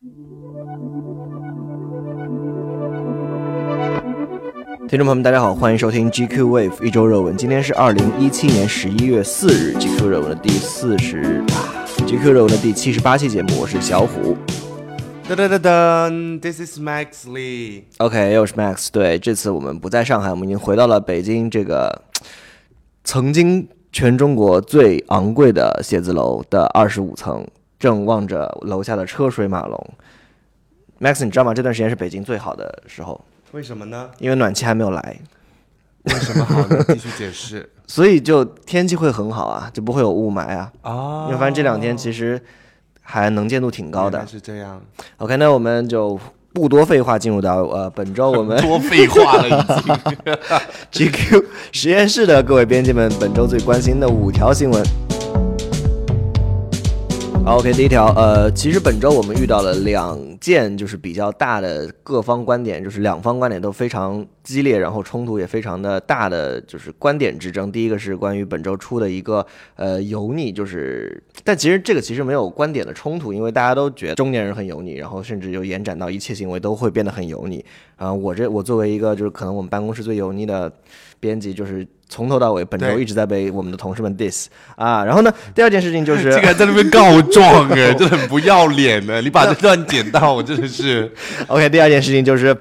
听众朋友们，大家好，欢迎收听 GQ Wave 一周热文。今天是二零一七年十一月四日，GQ 热文的第四十啊，GQ 热文的第七十八期节目，我是小虎。噔噔噔噔，This is Max Lee。OK，又是 Max。对，这次我们不在上海，我们已经回到了北京这个曾经全中国最昂贵的写字楼的二十五层，正望着楼下的车水马龙。Max，你知道吗？这段时间是北京最好的时候，为什么呢？因为暖气还没有来，为什么好呢？继续解释。所以就天气会很好啊，就不会有雾霾啊。哦因为发现这两天其实还能见度挺高的。是这样，OK，那我们就不多废话，进入到呃本周我们 多废话了已经。GQ 实验室的各位编辑们，本周最关心的五条新闻。OK，第一条，呃，其实本周我们遇到了两件就是比较大的各方观点，就是两方观点都非常激烈，然后冲突也非常的大的就是观点之争。第一个是关于本周出的一个呃油腻，就是，但其实这个其实没有观点的冲突，因为大家都觉得中年人很油腻，然后甚至就延展到一切行为都会变得很油腻。啊、我这我作为一个就是可能我们办公室最油腻的编辑，就是从头到尾本周一直在被我们的同事们 diss 啊。然后呢，第二件事情就是这个在那边告状哎，真的很不要脸呢！你把这段剪到，我真的是 OK，第二件事情就是。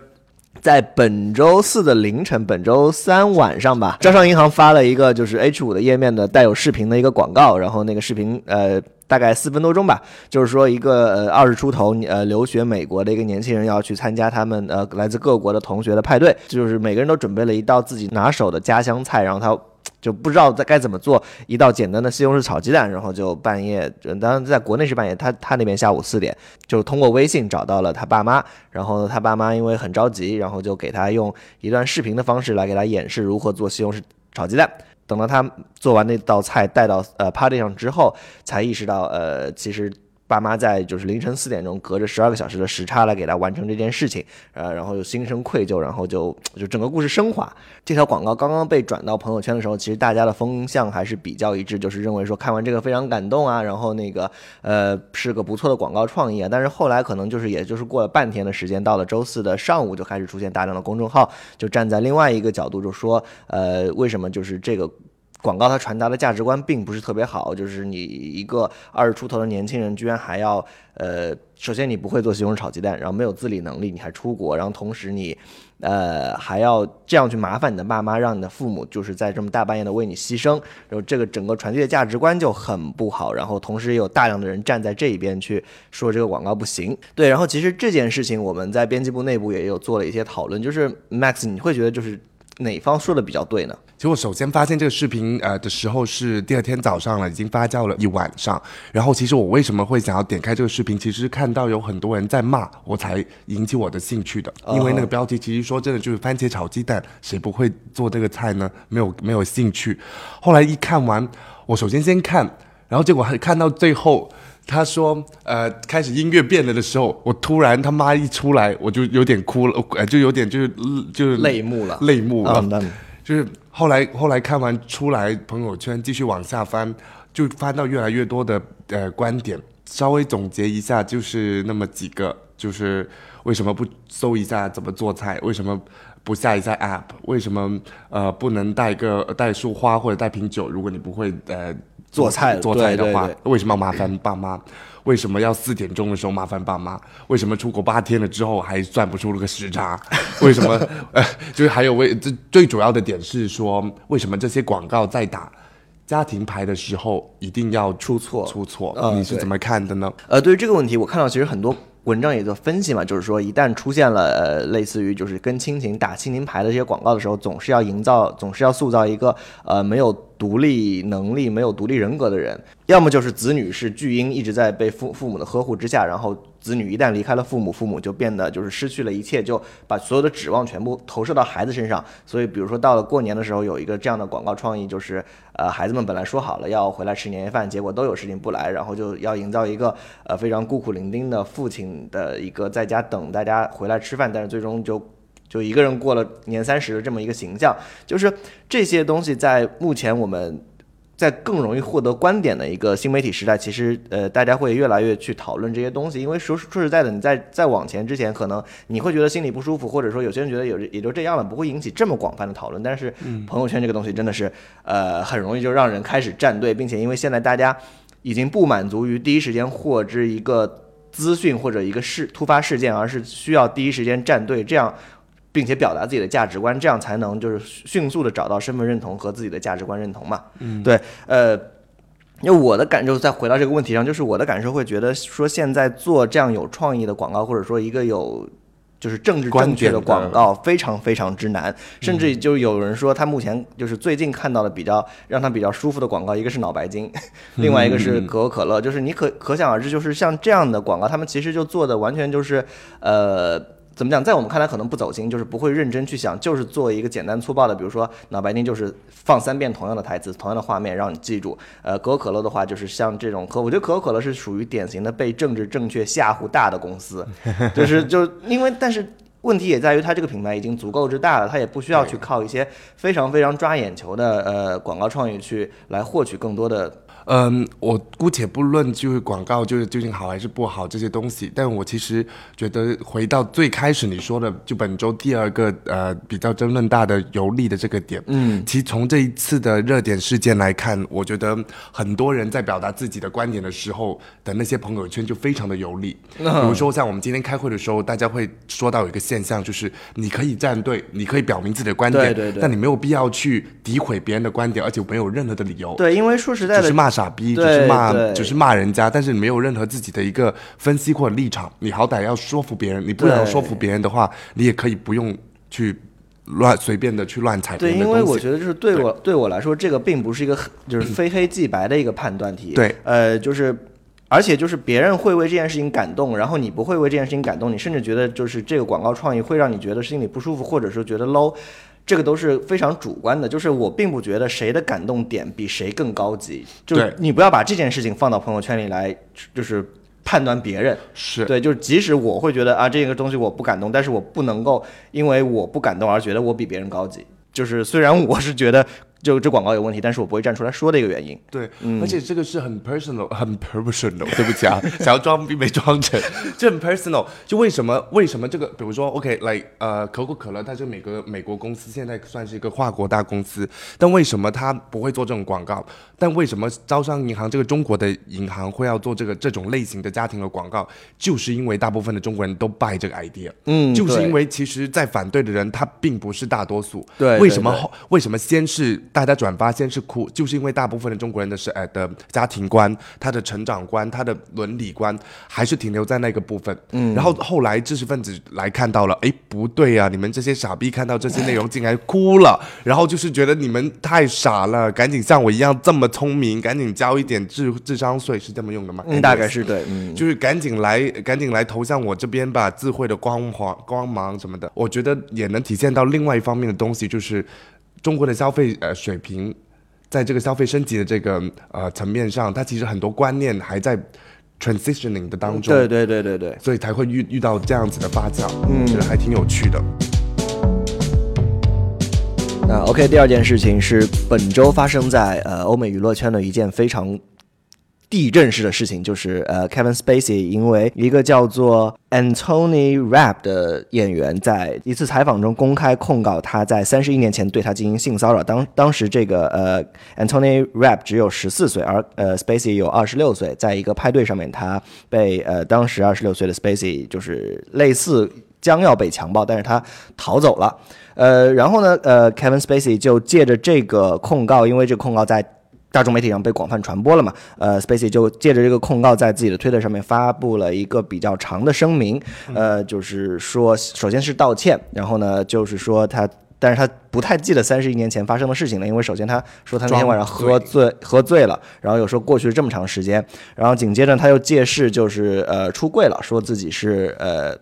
在本周四的凌晨，本周三晚上吧，招商银行发了一个就是 H 五的页面的带有视频的一个广告，然后那个视频呃大概四分多钟吧，就是说一个呃二十出头呃留学美国的一个年轻人要去参加他们呃来自各国的同学的派对，就是每个人都准备了一道自己拿手的家乡菜，然后他就不知道在该怎么做一道简单的西红柿炒鸡蛋，然后就半夜，呃当然在国内是半夜，他他那边下午四点，就通过微信找到了他爸妈，然后他爸妈因为很着急，然后就给他用一段视频的方式来给他演示如何做西红柿炒鸡蛋。等到他做完那道菜带到呃 party 上之后，才意识到呃其实。爸妈在就是凌晨四点钟，隔着十二个小时的时差来给他完成这件事情，呃，然后又心生愧疚，然后就就整个故事升华。这条广告刚刚被转到朋友圈的时候，其实大家的风向还是比较一致，就是认为说看完这个非常感动啊，然后那个呃是个不错的广告创意啊。但是后来可能就是也就是过了半天的时间，到了周四的上午就开始出现大量的公众号，就站在另外一个角度就说，呃，为什么就是这个。广告它传达的价值观并不是特别好，就是你一个二十出头的年轻人，居然还要呃，首先你不会做西红柿炒鸡蛋，然后没有自理能力，你还出国，然后同时你呃还要这样去麻烦你的爸妈，让你的父母就是在这么大半夜的为你牺牲，然后这个整个传递的价值观就很不好，然后同时也有大量的人站在这一边去说这个广告不行，对，然后其实这件事情我们在编辑部内部也有做了一些讨论，就是 Max，你会觉得就是哪方说的比较对呢？其实我首先发现这个视频呃的时候是第二天早上了，已经发酵了一晚上。然后其实我为什么会想要点开这个视频，其实是看到有很多人在骂，我才引起我的兴趣的。因为那个标题其实说真的就是番茄炒鸡蛋，谁不会做这个菜呢？没有没有兴趣。后来一看完，我首先先看，然后结果还看到最后。他说：“呃，开始音乐变了的时候，我突然他妈一出来，我就有点哭了，呃，就有点就是就是泪目了泪目了。嗯就是后来后来看完出来朋友圈，继续往下翻，就翻到越来越多的呃观点。稍微总结一下，就是那么几个，就是为什么不搜一下怎么做菜？为什么不下一下 app？为什么呃不能带个带束花或者带瓶酒？如果你不会呃做菜做菜的话为什么要麻烦爸妈？为什么要四点钟的时候麻烦爸妈？为什么出国八天了之后还算不出那个时差？为什么？呃，就是还有为最最主要的点是说，为什么这些广告在打家庭牌的时候一定要出错出错？你是怎么看的呢？呃，对于这个问题，我看到其实很多文章也在分析嘛，就是说一旦出现了呃类似于就是跟亲情打亲情牌的这些广告的时候，总是要营造，总是要塑造一个呃没有独立能力、没有独立人格的人，要么就是子女是巨婴，一直在被父父母的呵护之下，然后子女一旦离开了父母，父母就变得就是失去了一切，就把所有的指望全部投射到孩子身上。所以，比如说到了过年的时候，有一个这样的广告创意，就是呃孩子们本来说好了要回来吃年夜饭，结果都有事情不来，然后就要营造一个呃非常孤苦伶仃的父亲的一个在家等大家回来吃饭，但是最终就。就一个人过了年三十的这么一个形象，就是这些东西在目前我们在更容易获得观点的一个新媒体时代，其实呃，大家会越来越去讨论这些东西，因为说说实在的，你在在往前之前，可能你会觉得心里不舒服，或者说有些人觉得有也就这样了，不会引起这么广泛的讨论。但是朋友圈这个东西真的是呃，很容易就让人开始站队，并且因为现在大家已经不满足于第一时间获知一个资讯或者一个事突发事件，而是需要第一时间站队，这样。并且表达自己的价值观，这样才能就是迅速的找到身份认同和自己的价值观认同嘛。嗯，对，呃，因为我的感受，再回到这个问题上，就是我的感受会觉得说，现在做这样有创意的广告，或者说一个有就是政治正确的广告，非常非常之难。甚至就有人说，他目前就是最近看到的比较让他比较舒服的广告，一个是脑白金，另外一个是可口可乐。就是你可可想而知，就是像这样的广告，他们其实就做的完全就是呃。怎么讲？在我们看来可能不走心，就是不会认真去想，就是做一个简单粗暴的，比如说脑白金就是放三遍同样的台词、同样的画面让你记住。呃，可口可乐的话就是像这种可，我觉得可口可乐是属于典型的被政治正确吓唬大的公司，就是就因为，但是问题也在于它这个品牌已经足够之大了，它也不需要去靠一些非常非常抓眼球的呃广告创意去来获取更多的。嗯，我姑且不论就是广告就是究竟好还是不好这些东西，但我其实觉得回到最开始你说的，就本周第二个呃比较争论大的游历的这个点，嗯，其实从这一次的热点事件来看，我觉得很多人在表达自己的观点的时候的那些朋友圈就非常的游历，比如说像我们今天开会的时候，大家会说到有一个现象，就是你可以站队，你可以表明自己的观点，对对对，但你没有必要去诋毁别人的观点，而且没有任何的理由，对，因为说实在的，只是骂。傻逼，只是骂，只是骂人家，但是没有任何自己的一个分析或者立场。你好歹要说服别人，你不能说服别人的话，你也可以不用去乱随便的去乱踩。对，因为我觉得就是对我对我来说，这个并不是一个就是非黑即白的一个判断题。对，呃，就是而且就是别人会为这件事情感动，然后你不会为这件事情感动，你甚至觉得就是这个广告创意会让你觉得心里不舒服，或者说觉得 low。这个都是非常主观的，就是我并不觉得谁的感动点比谁更高级，就是你不要把这件事情放到朋友圈里来，就是判断别人是对，就是即使我会觉得啊这个东西我不感动，但是我不能够因为我不感动而觉得我比别人高级，就是虽然我是觉得。就这广告有问题，但是我不会站出来说的一个原因。对，而且这个是很 personal，很 personal。对不起啊，想要装逼没装成，这很 personal。就为什么？为什么这个？比如说，OK，like 呃，可口可乐，它是美国美国公司，现在算是一个跨国大公司，但为什么它不会做这种广告？但为什么招商银行这个中国的银行会要做这个这种类型的家庭的广告？就是因为大部分的中国人都 buy 这个 idea。嗯，就是因为其实，在反对的人他并不是大多数。对，为什么？为什么先是？大家转发先是哭，就是因为大部分的中国人的是哎的家庭观、他的成长观、他的伦理观还是停留在那个部分。嗯，然后后来知识分子来看到了，哎，不对呀，你们这些傻逼看到这些内容竟然哭了，然后就是觉得你们太傻了，赶紧像我一样这么聪明，赶紧交一点智智商税，是这么用的吗？嗯，大概是对，嗯，就是赶紧来，赶紧来投向我这边吧，智慧的光环、光芒什么的，我觉得也能体现到另外一方面的东西，就是。中国的消费呃水平，在这个消费升级的这个呃层面上，它其实很多观念还在 transitioning 的当中。对对对对对，所以才会遇遇到这样子的发酵，嗯，觉得还挺有趣的。那 OK，第二件事情是本周发生在呃欧美娱乐圈的一件非常。地震式的事情就是，呃，Kevin Spacey 因为一个叫做 Anthony Rapp 的演员在一次采访中公开控告他在三十一年前对他进行性骚扰。当当时这个呃 Anthony Rapp 只有十四岁，而呃 Spacey 有二十六岁，在一个派对上面，他被呃当时二十六岁的 Spacey 就是类似将要被强暴，但是他逃走了。呃，然后呢，呃，Kevin Spacey 就借着这个控告，因为这个控告在。大众媒体上被广泛传播了嘛？呃，Spacey 就借着这个控告，在自己的推特上面发布了一个比较长的声明，呃，就是说，首先是道歉，然后呢，就是说他，但是他不太记得三十一年前发生的事情了，因为首先他说他那天晚上喝醉，喝醉了，然后又说过去了这么长时间，然后紧接着他又借势就是呃出柜了，说自己是呃。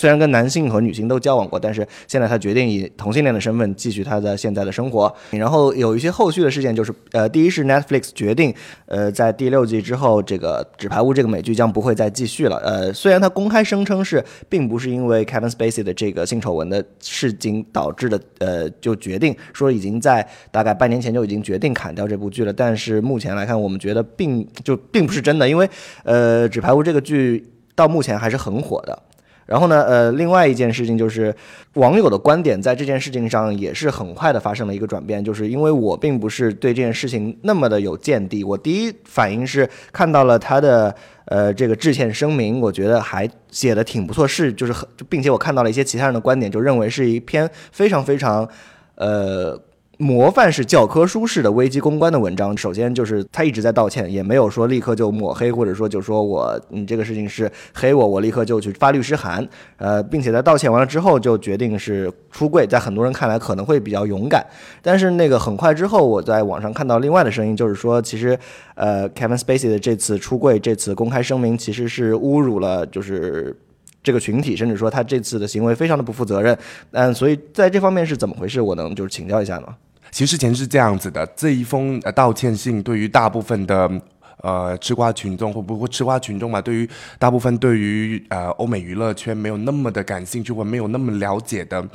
虽然跟男性和女性都交往过，但是现在他决定以同性恋的身份继续他的现在的生活。然后有一些后续的事件，就是呃，第一是 Netflix 决定，呃，在第六季之后，这个《纸牌屋》这个美剧将不会再继续了。呃，虽然他公开声称是并不是因为 Kevin Spacey 的这个性丑闻的事情导致的，呃，就决定说已经在大概半年前就已经决定砍掉这部剧了。但是目前来看，我们觉得并就并不是真的，因为呃，《纸牌屋》这个剧到目前还是很火的。然后呢，呃，另外一件事情就是网友的观点在这件事情上也是很快的发生了一个转变，就是因为我并不是对这件事情那么的有见地，我第一反应是看到了他的呃这个致歉声明，我觉得还写的挺不错，是就是很，并且我看到了一些其他人的观点，就认为是一篇非常非常呃。模范式教科书式的危机公关的文章，首先就是他一直在道歉，也没有说立刻就抹黑，或者说就说我你这个事情是黑我，我立刻就去发律师函，呃，并且在道歉完了之后就决定是出柜，在很多人看来可能会比较勇敢，但是那个很快之后，我在网上看到另外的声音，就是说其实呃，Kevin Spacey 的这次出柜，这次公开声明其实是侮辱了就是这个群体，甚至说他这次的行为非常的不负责任，嗯，所以在这方面是怎么回事？我能就是请教一下吗？其实前是这样子的，这一封呃道歉信对于大部分的呃吃瓜群众，或不会吃瓜群众嘛，对于大部分对于呃欧美娱乐圈没有那么的感兴趣或没有那么了解的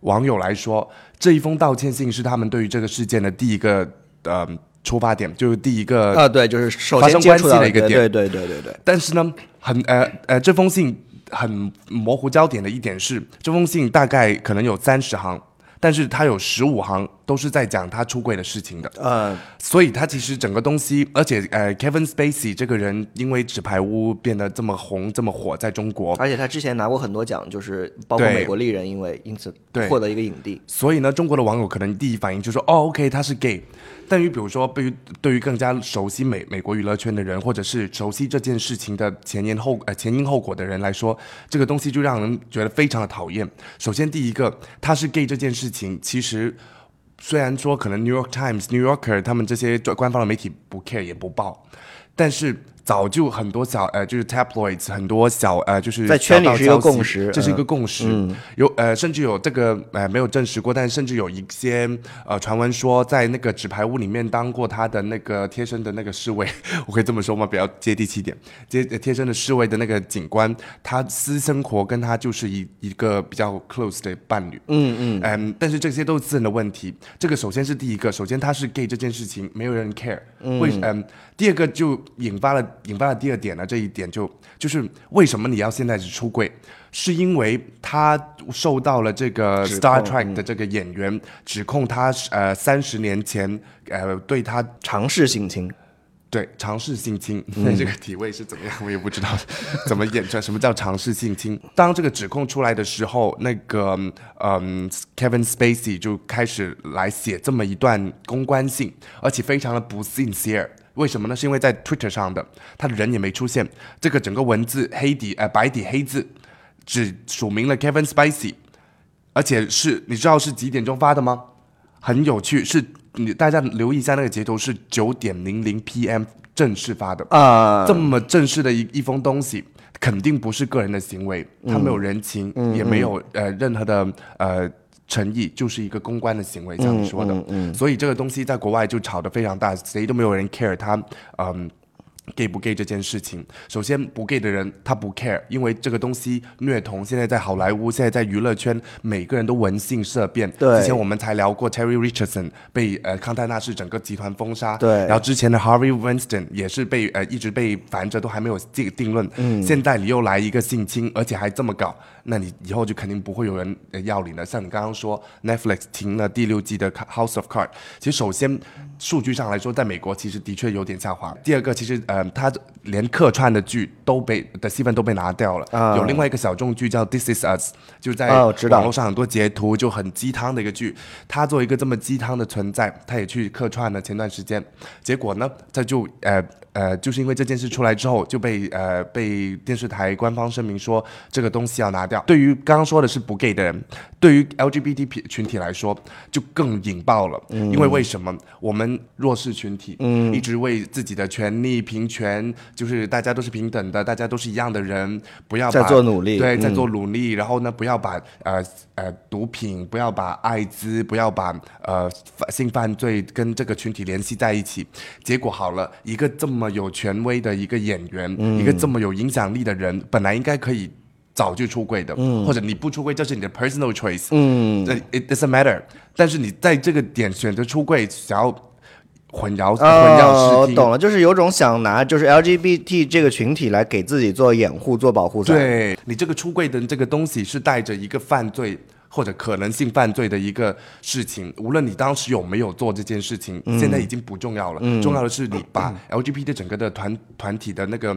网友来说，这一封道歉信是他们对于这个事件的第一个呃出发点，就是第一个啊，对，就是首发生关系的一个点，对对对对对。但是呢，很呃呃这封信很模糊焦点的一点是，这封信大概可能有三十行。但是它有十五行都是在讲他出轨的事情的，嗯，所以他其实整个东西，而且呃，Kevin Spacey 这个人因为纸牌屋变得这么红这么火，在中国，而且他之前拿过很多奖，就是包括美国丽人，因为因此获得一个影帝，所以呢，中国的网友可能第一反应就说，哦，OK，他是 gay。但于比如说，对于对于更加熟悉美美国娱乐圈的人，或者是熟悉这件事情的前因后呃前因后果的人来说，这个东西就让人觉得非常的讨厌。首先，第一个，他是 gay 这件事情，其实虽然说可能 New York Times、New Yorker 他们这些官方的媒体不 care 也不报，但是。早就很多小呃，就是 tabloids 很多小呃，就是在圈里是一个共识，这是一个共识。有呃，甚至有这个呃没有证实过，但甚至有一些呃传闻说，在那个纸牌屋里面当过他的那个贴身的那个侍卫，我可以这么说吗？比较接地气点，接贴身的侍卫的那个警官，他私生活跟他就是一一个比较 close 的伴侣。嗯嗯嗯，但是这些都是私人的问题。这个首先是第一个，首先他是 gay 这件事情没有人 care。为嗯，第二个就引发了。引发的第二点呢，这一点就就是为什么你要现在是出柜，是因为他受到了这个 Star Trek 的这个演员指控他呃三十年前呃对他尝试性侵，对尝试性侵，那 这个体位是怎么样，我也不知道怎么演出来。什么叫尝试性侵？当这个指控出来的时候，那个嗯 Kevin Spacey 就开始来写这么一段公关信，而且非常的不 sincere。为什么呢？是因为在 Twitter 上的，他的人也没出现，这个整个文字黑底呃白底黑字，只署名了 Kevin Spacey，而且是你知道是几点钟发的吗？很有趣，是你大家留意一下那个截图是九点零零 PM 正式发的啊，这么正式的一一封东西，肯定不是个人的行为，他没有人情，也没有呃任何的呃。诚意就是一个公关的行为，像你说的，所以这个东西在国外就炒得非常大，谁都没有人 care 他，嗯。Gay 不 gay 这件事情，首先不 gay 的人他不 care，因为这个东西虐童现在在好莱坞，现在在娱乐圈，每个人都闻性色变。对，之前我们才聊过 Terry Richardson 被呃康泰纳仕整个集团封杀。对，然后之前的 Harvey Weinstein 也是被呃一直被烦着，都还没有定定论。嗯，现在你又来一个性侵，而且还这么搞，那你以后就肯定不会有人要你了。像你刚刚说 Netflix 停了第六季的 House of Cards，其实首先数据上来说，在美国其实的确有点下滑。第二个，其实。呃，他连客串的剧都被的戏份都被拿掉了。有另外一个小众剧叫《This Is Us》，就在网络上很多截图就很鸡汤的一个剧。他作为一个这么鸡汤的存在，他也去客串了。前段时间，结果呢，他就呃。呃，就是因为这件事出来之后，就被呃被电视台官方声明说这个东西要拿掉。对于刚刚说的是不 gay 的人，对于 LGBT 群体来说就更引爆了。因为为什么？我们跟弱势群体，嗯，一直为自己的权利、平权，就是大家都是平等的，大家都是一样的人，不要在做努力，对，在做努力。然后呢，不要把呃呃毒品，不要把艾滋，不要把呃性犯罪跟这个群体联系在一起。结果好了，一个这么有权威的一个演员，一个这么有影响力的人，本来应该可以。早就出柜的，或者你不出柜，这是你的 personal choice，嗯，it doesn't matter。但是你在这个点选择出柜，想要混淆混淆视听，懂了，就是有种想拿就是 LGBT 这个群体来给自己做掩护、做保护伞。对你这个出柜的这个东西是带着一个犯罪或者可能性犯罪的一个事情，无论你当时有没有做这件事情，现在已经不重要了。重要的是你把 LGBT 整个的团团体的那个。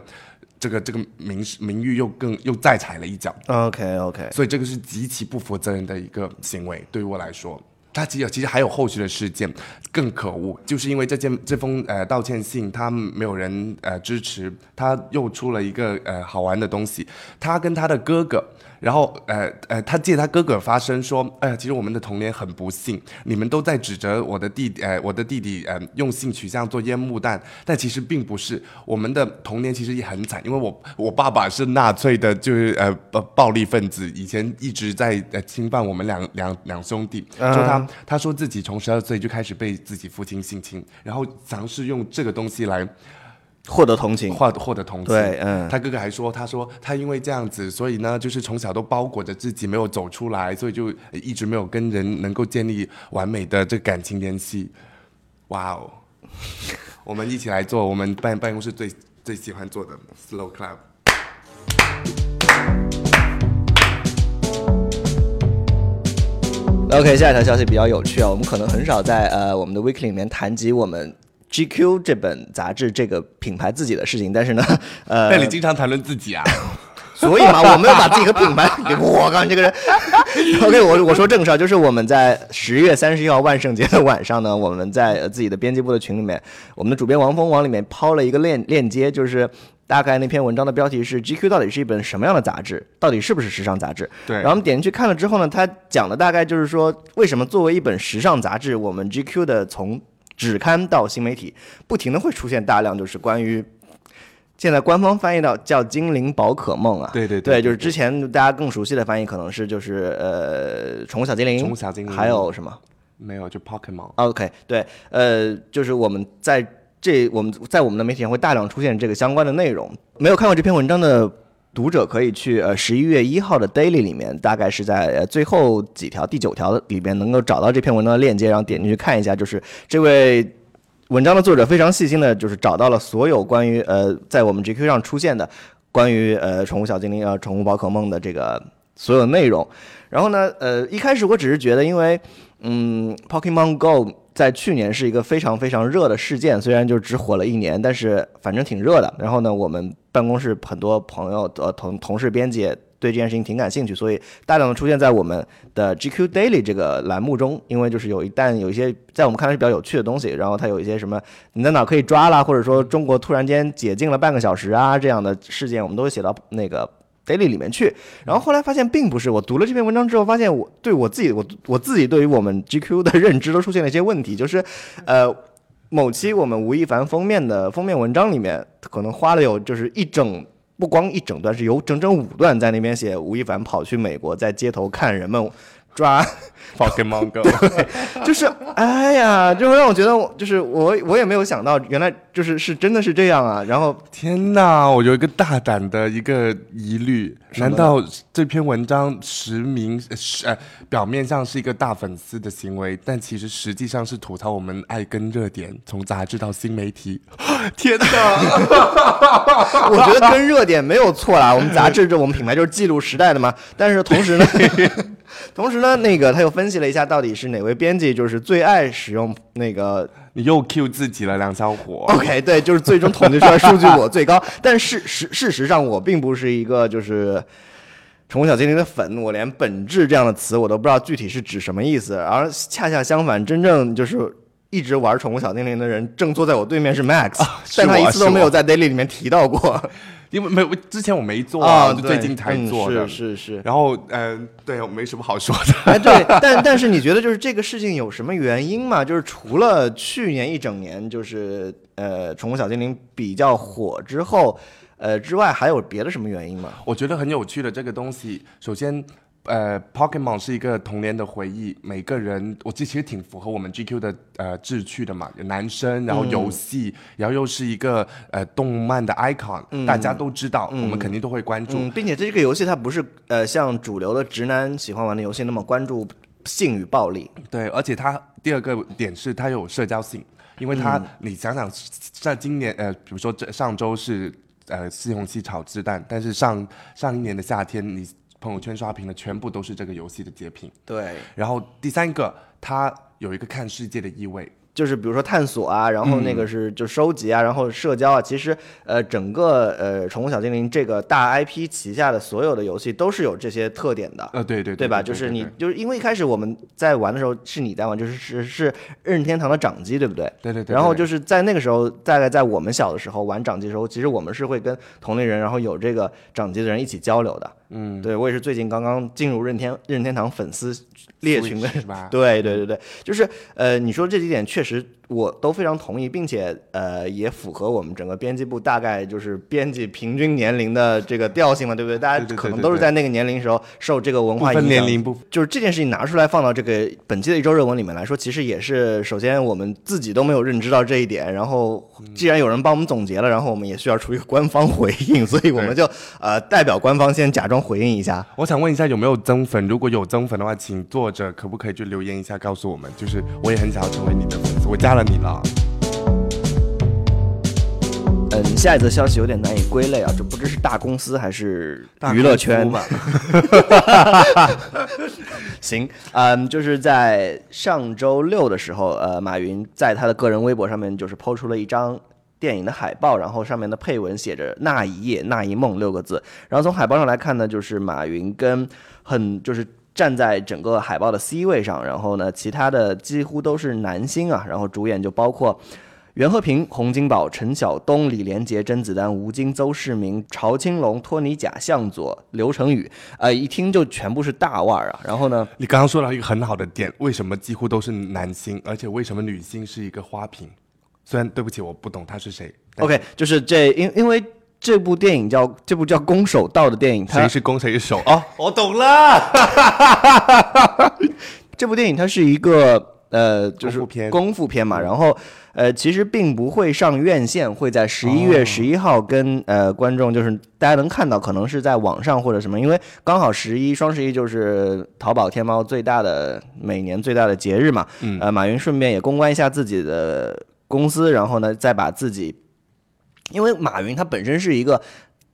这个这个名名誉又更又再踩了一脚。OK OK，所以这个是极其不负责任的一个行为。对于我来说，他其实其实还有后续的事件更可恶，就是因为这件这封呃道歉信，他没有人呃支持，他又出了一个呃好玩的东西，他跟他的哥哥。然后，呃呃，他借他哥哥发声说，哎呀，其实我们的童年很不幸，你们都在指责我的弟，呃，我的弟弟，呃，用性取向做烟幕弹，但其实并不是，我们的童年其实也很惨，因为我我爸爸是纳粹的，就是呃暴暴力分子，以前一直在呃侵犯我们两两两兄弟，说他他说自己从十二岁就开始被自己父亲性侵，然后尝试用这个东西来。获得同情，获获得同情。对，嗯，他哥哥还说，他说他因为这样子，所以呢，就是从小都包裹着自己，没有走出来，所以就一直没有跟人能够建立完美的这感情联系。哇哦，我们一起来做我们办办公室最最喜欢做的 Slow Club。OK，下一条消息比较有趣啊，我们可能很少在呃我们的 Weekly 里面谈及我们。GQ 这本杂志这个品牌自己的事情，但是呢，呃，那你经常谈论自己啊，所以嘛，我没有把自己的品牌给我靠，你这个人。OK，我我说正事儿，就是我们在十月三十一号万圣节的晚上呢，我们在自己的编辑部的群里面，我们的主编王峰往里面抛了一个链链接，就是大概那篇文章的标题是 GQ 到底是一本什么样的杂志，到底是不是时尚杂志？对。然后我们点进去看了之后呢，他讲的大概就是说，为什么作为一本时尚杂志，我们 GQ 的从只刊到新媒体，不停的会出现大量，就是关于现在官方翻译到叫“精灵宝可梦”啊，对对对，就是之前大家更熟悉的翻译可能是就是呃宠物小精灵，宠物小精灵，还有什么？没有，就 Pokemon。OK，对，呃，就是我们在这我们在我们的媒体上会大量出现这个相关的内容。没有看过这篇文章的。读者可以去呃十一月一号的 Daily 里面，大概是在呃最后几条第九条里边能够找到这篇文章的链接，然后点进去看一下。就是这位文章的作者非常细心的，就是找到了所有关于呃在我们 GQ 上出现的关于呃宠物小精灵啊宠物宝可梦的这个所有内容。然后呢，呃一开始我只是觉得，因为嗯 Pokemon Go 在去年是一个非常非常热的事件，虽然就只火了一年，但是反正挺热的。然后呢，我们。办公室很多朋友呃同同事编辑对这件事情挺感兴趣，所以大量的出现在我们的 GQ Daily 这个栏目中。因为就是有一旦有一些在我们看来是比较有趣的东西，然后它有一些什么你在哪可以抓啦，或者说中国突然间解禁了半个小时啊这样的事件，我们都会写到那个 Daily 里面去。然后后来发现并不是，我读了这篇文章之后，发现我对我自己我我自己对于我们 GQ 的认知都出现了一些问题，就是呃。某期我们吴亦凡封面的封面文章里面，可能花了有就是一整不光一整段，是有整整五段在那边写吴亦凡跑去美国，在街头看人们。抓 Pokemon Go，就是哎呀，就让我觉得，就是我我也没有想到，原来就是是真的是这样啊！然后天哪，我有一个大胆的一个疑虑，难道这篇文章实名是呃表面上是一个大粉丝的行为，但其实实际上是吐槽我们爱跟热点，从杂志到新媒体？天哪！我觉得跟热点没有错啦，我们杂志这我们品牌就是记录时代的嘛。但是同时呢。同时呢，那个他又分析了一下，到底是哪位编辑就是最爱使用那个？你又 Q 自己了，梁小伙。OK，对，就是最终统计出来数据我最高，但事实事实上我并不是一个就是宠物小精灵的粉，我连本质这样的词我都不知道具体是指什么意思。而恰恰相反，真正就是一直玩宠物小精灵的人正坐在我对面是 Max，、是但他一次都没有在 Daily 里面提到过 因为没有之前我没做啊，啊，就最近才嗯做的。是是是。然后嗯、呃对我没什么好说的。哎，对，但但是你觉得就是这个事情有什么原因吗？就是除了去年一整年就是呃宠物小精灵比较火之后，呃之外，还有别的什么原因吗？我觉得很有趣的这个东西，首先。呃，Pokemon 是一个童年的回忆，每个人我这其实挺符合我们 GQ 的呃志趣的嘛，男生，然后游戏，然后又是一个呃动漫的 icon，、大家都知道，我们肯定都会关注。嗯，并且这个游戏它不是呃像主流的直男喜欢玩的游戏那么关注性与暴力。对，而且它第二个点是它有社交性，因为它、你想想，在今年呃，比如说这上周是呃西红柿炒鸡蛋，但是上上一年的夏天，你朋友圈刷屏的全部都是这个游戏的截屏。对，然后第三个，它有一个看世界的意味。就是比如说探索啊，然后那嗯个是就收集啊，然后社交啊，其实呃整个呃宠物小精灵这个大 IP 旗下的所有的游戏都是有这些特点的。呃，对对对吧？就是你，就是因为一开始我们在玩的时候是你在玩，就是是是任天堂的掌机，对不对？对对对。然后就是在那个时候，大概在我们小的时候玩掌机的时候，其实我们是会跟同龄人，然后有这个掌机的人一起交流的。嗯，对我也是最近刚刚进入任天任天堂粉丝列群的是吧？对对对对，就是呃，你说这几点确实实我都非常同意，并且呃也符合我们整个编辑部大概就是编辑平均年龄的这个调性嘛，对不对？大家可能都是在那个年龄时候受这个文化影响年龄不就是这件事情拿出来放到这个本期的一周热文里面来说，其实也是首先我们自己都没有认知到这一点，然后既然有人帮我们总结了，然后我们也需要出一个官方回应，所以我们就呃代表官方先假装回应一下。我想问一下有没有增粉？如果有增粉的话，请作者可不可以就留言一下告诉我们？就是我也很想要成为你的粉丝，我加了你了。嗯，下一则消息有点难以归类啊，这不知是大公司还是娱乐圈 行，嗯，就是在上周六的时候，呃，马云在他的个人微博上面就是抛出了一张电影的海报，然后上面的配文写着“那一夜，那一梦”六个字。然后从海报上来看呢，就是马云跟很就是。站在整个海报的 C 位上，然后呢，其他的几乎都是男星啊，然后主演就包括袁和平、洪金宝、陈晓东、李连杰、甄子丹、吴京、邹市明、曹青龙、托尼贾、向佐、刘成宇，呃，一听就全部是大腕儿啊。然后呢，你刚刚说到一个很好的点，为什么几乎都是男星，而且为什么女星是一个花瓶？虽然对不起，我不懂他是谁。OK，就是这因因为这部电影叫这部叫《攻守道》的电影，它谁是攻谁是守？哦，我懂了。这部电影它是一个呃，就是功夫片。功夫片嘛，然后呃，其实并不会上院线，会在十一月十一号跟、呃观众就是大家能看到，可能是在网上或者什么，因为刚好十一双十一就是淘宝天猫最大的每年最大的节日嘛，嗯。呃，马云顺便也公关一下自己的公司，然后呢再把自己，因为马云他本身是一个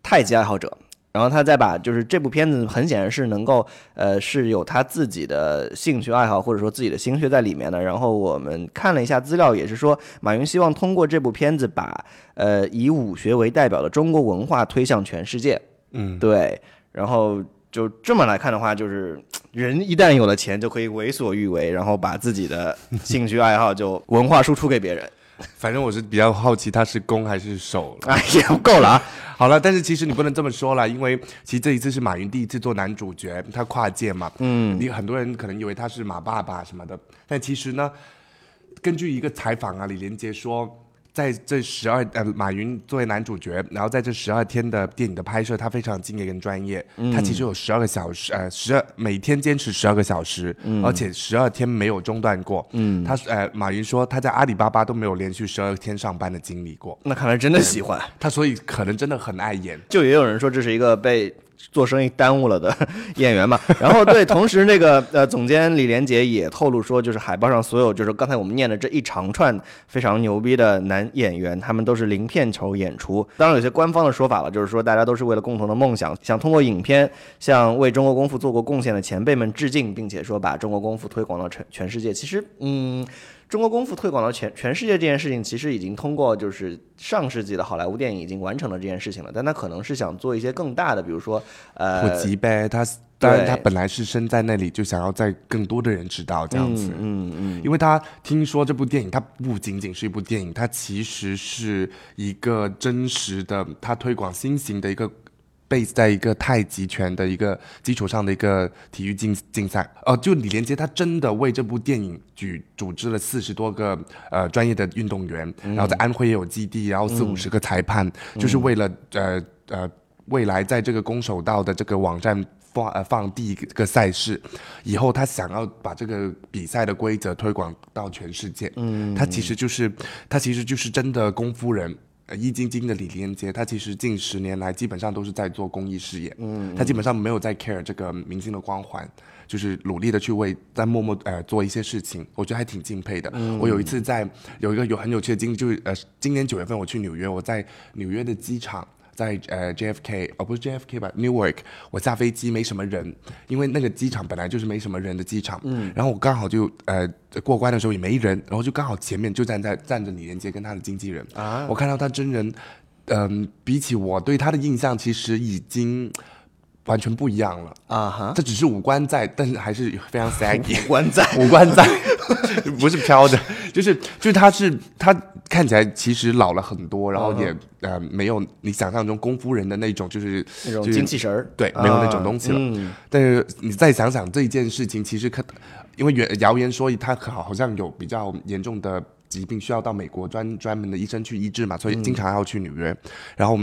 太极爱好者。然后他再把就是这部片子很显然是能够呃是有他自己的兴趣爱好或者说自己的心血在里面的。然后我们看了一下资料，也是说马云希望通过这部片子把呃以武学为代表的中国文化推向全世界。嗯，对，然后就这么来看的话，就是人一旦有了钱，就可以为所欲为，然后把自己的兴趣爱好就文化输出给别人。反正我是比较好奇他是攻还是守了。哎，也不够了啊！好了，但是其实你不能这么说了，因为其实这一次是马云第一次做男主角，他跨界嘛，嗯，你很多人可能以为他是马爸爸什么的，但其实呢，根据一个采访啊，李连杰说。在这十二呃，马云作为男主角，然后在这十二天的电影的拍摄，他非常敬业跟专业。他其实有十二个小时，呃，十二每天坚持十二个小时，而且十二天没有中断过。嗯，他呃，马云说他在阿里巴巴都没有连续十二天上班的经历过，那看来真的喜欢。他所以可能真的很爱演。就也有人说这是一个被做生意耽误了的 演员嘛。然后对，同时那个 呃，总监李连杰也透露说，就是海报上所有就是刚才我们念的这一长串非常牛逼的男演员，他们都是零片酬演出。当然有些官方的说法了，就是说大家都是为了共同的梦想，想通过影片向为中国功夫做过贡献的前辈们致敬，并且说把中国功夫推广到全全世界。其实，嗯。中国功夫推广到全全世界这件事情，其实已经通过就是上世纪的好莱坞电影已经完成了这件事情了，但他可能是想做一些更大的，比如说呃普及呗，他当然他本来是生在那里，就想要在更多的人知道这样子。嗯嗯，因为他听说这部电影，它不仅仅是一部电影，它其实是一个真实的，它推广新型的一个 base 在一个太极拳的一个基础上的一个体育竞竞赛。呃，就李连杰他真的为这部电影举组织了四十多个呃专业的运动员，然后在安徽也有基地，然后四五十个裁判，就是为了呃呃未来在这个攻守道的这个网站。放呃放第一个赛事，以后他想要把这个比赛的规则推广到全世界。嗯，他其实就是他其实就是真的功夫人。呃，易筋经的李连杰，他其实近十年来基本上都是在做公益事业。嗯，他基本上没有在 care 这个明星的光环，就是努力的去为在默默呃做一些事情，我觉得还挺敬佩的。我有一次在有一个有很有趣的经历，就是呃今年九月份我去纽约，我在纽约的机场。在呃 JFK 哦不是 JFK 吧 Newark，我下飞机没什么人，因为那个机场本来就是没什么人的机场，嗯，然后我刚好就呃过关的时候也没人，然后就刚好前面就站在站着李连杰跟他的经纪人，啊，我看到他真人，嗯、比起我对他的印象其实已经完全不一样了，啊哈，这只是五官在，但是还是非常 saggy，五官在。五官在，不是飘的，就是就是他是他看起来其实老了很多，然后也、呃没有你想象中功夫人的那种就是那种就精气神儿，对，没有那种东西了。嗯。但是你再想想这一件事情，其实可因为原谣言说他好好像有比较严重的疾病，需要到美国专专门的医生去医治嘛，所以经常要去纽约，然后。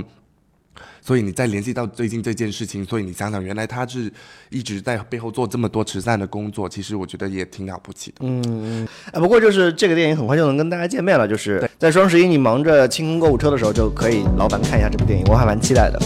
所以你再联系到最近这件事情，所以你想想，原来他是一直在背后做这么多慈善的工作，其实我觉得也挺了不起的。嗯哎，不过就是这个电影很快就能跟大家见面了，就是在双十一你忙着清空购物车的时候，就可以老板看一下这部电影，我还蛮期待的。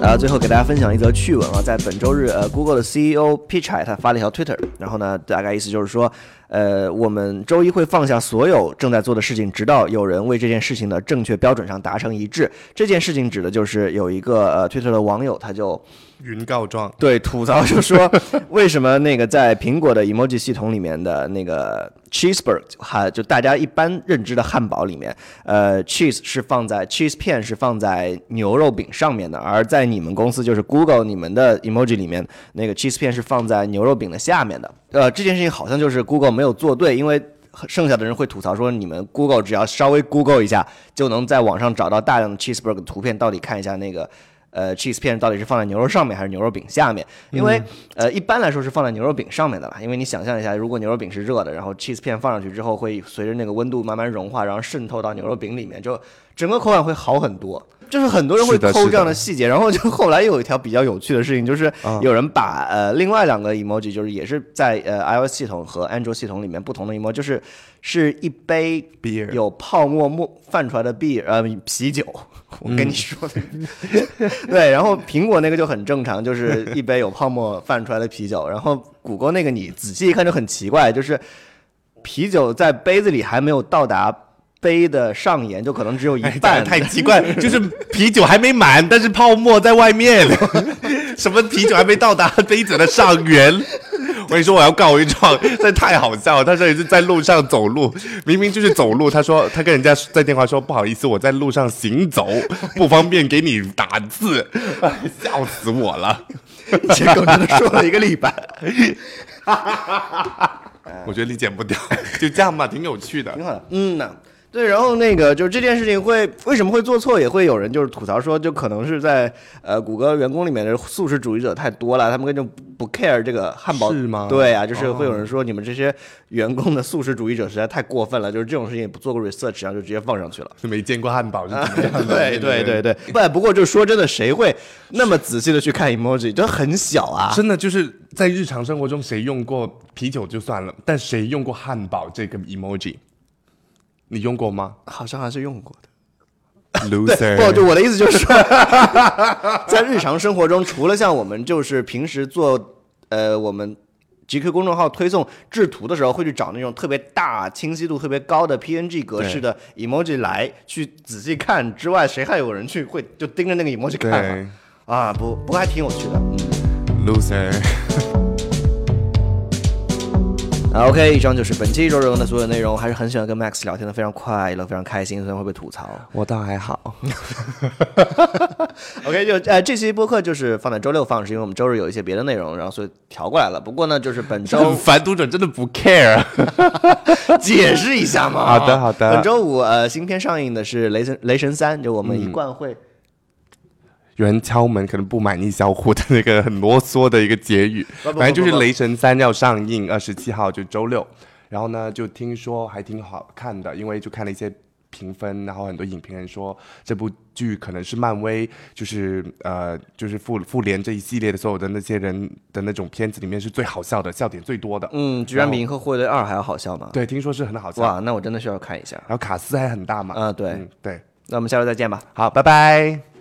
然后最后给大家分享一则趣闻啊，在本周日，呃，Google 的 CEO Pichai 他发了一条 Twitter，然后呢，大概意思就是说，呃，我们周一会放下所有正在做的事情，直到有人为这件事情的正确标准上达成一致。这件事情指的就是有一个呃 Twitter 的网友，他就云告状，对，吐槽就说为什么那个在苹果的 emoji 系统里面的那个 cheeseburger 还就大家一般认知的汉堡里面，呃，cheese 是放在 cheese 片是放在牛肉饼上面的，而在你们公司就是 Google 你们的 emoji 里面那个 cheese 片是放在牛肉饼的下面的。呃，这件事情好像就是 Google 没有做对，因为。剩下的人会吐槽说，你们 Google 只要稍微 Google 一下，就能在网上找到大量的 cheeseburger 的图片，到底看一下那个呃 cheese 片到底是放在牛肉上面还是牛肉饼下面？因为、呃一般来说是放在牛肉饼上面的啦，因为你想象一下，如果牛肉饼是热的，然后 cheese 片放上去之后，会随着那个温度慢慢融化，然后渗透到牛肉饼里面，就整个口感会好很多。就是很多人会偷这样的细节，然后就 后来又有一条比较有趣的事情，就是有人把呃另外两个 emoji，就是也是在呃 iOS 系统和安卓系统里面不同的 emoji，就是是一杯 Beer 有泡沫沫泛出来的 beer 呃啤酒，我跟你说的，对，然后苹果那个就很正常，就是一杯有泡沫泛出来的啤酒，然后谷歌那个你仔细一看就很奇怪，就是啤酒在杯子里还没有到达。杯的上沿就可能只有一哎半，太奇怪，就是啤酒还没满，但是泡沫在外面，什么啤酒还没到达杯子的上缘。我跟你说，我要告一状，这太好笑了。他说也是在路上走路，明明就是走路。他说他跟人家在电话说不好意思，我在路上行走，不方便给你打字，哎笑死我了。结果真的说了一个礼拜。我觉得理解不掉，就这样吧，挺有趣的挺。好的。嗯呐，对，然后那个就是这件事情会为什么会做错，也会有人就是吐槽说，就可能是在呃谷歌员工里面的素食主义者太多了，他们根本就不 care 这个汉堡是吗对啊，就是会有人说你们这些员工的素食主义者实在太过分了，就是这种事情也不做过 research，然后就直接放上去了。就 没见过汉堡是怎么 样的？对对对对，不不过就说真的，谁会那么仔细的去看 emoji？就很小啊。真的就是在日常生活中，谁用过啤酒就算了，但谁用过汉堡这个 emoji？你用过吗好像还是用过的。？Loser，不，就我的意思就是说，在日常生活中，除了像我们就是平时做呃我们 GQ 公众号推送制图的时候，会去找那种特别大、清晰度特别高的 PNG 格式的 emoji 来去仔细看之外，谁还有人去会就盯着那个 emoji 看啊？啊，不，不过还挺有趣的，嗯。，loser。啊，OK，以上就是本期周日的所有内容。还是很喜欢跟 Max 聊天的，非常快乐，非常开心。虽然会被吐槽，我倒还好。OK，就呃这期播客就是放在周六放，是因为我们周日有一些别的内容，然后所以调过来了。不过呢，就是本周很烦，读者真的不 care。解释一下嘛。好的好的本周五呃新片上映的是《雷神雷神三》，就我们一贯会。有人敲门，可能不满意小虎的那个很啰嗦的一个结语。反正就是雷神三》要上映，二十七号就周六。然后呢，就听说还挺好看的，因为就看了一些评分，然后很多影评人说这部剧可能是漫威就是呃就是复复联这一系列的所有的那些人的那种片子里面是最好笑的，笑点最多的。嗯，居然比《银河护卫队二》还要好笑吗？对，听说是很好笑。哇，那我真的需要看一下。然后卡斯还很大嘛。嗯对嗯对。那我们下周再见吧。好，拜拜。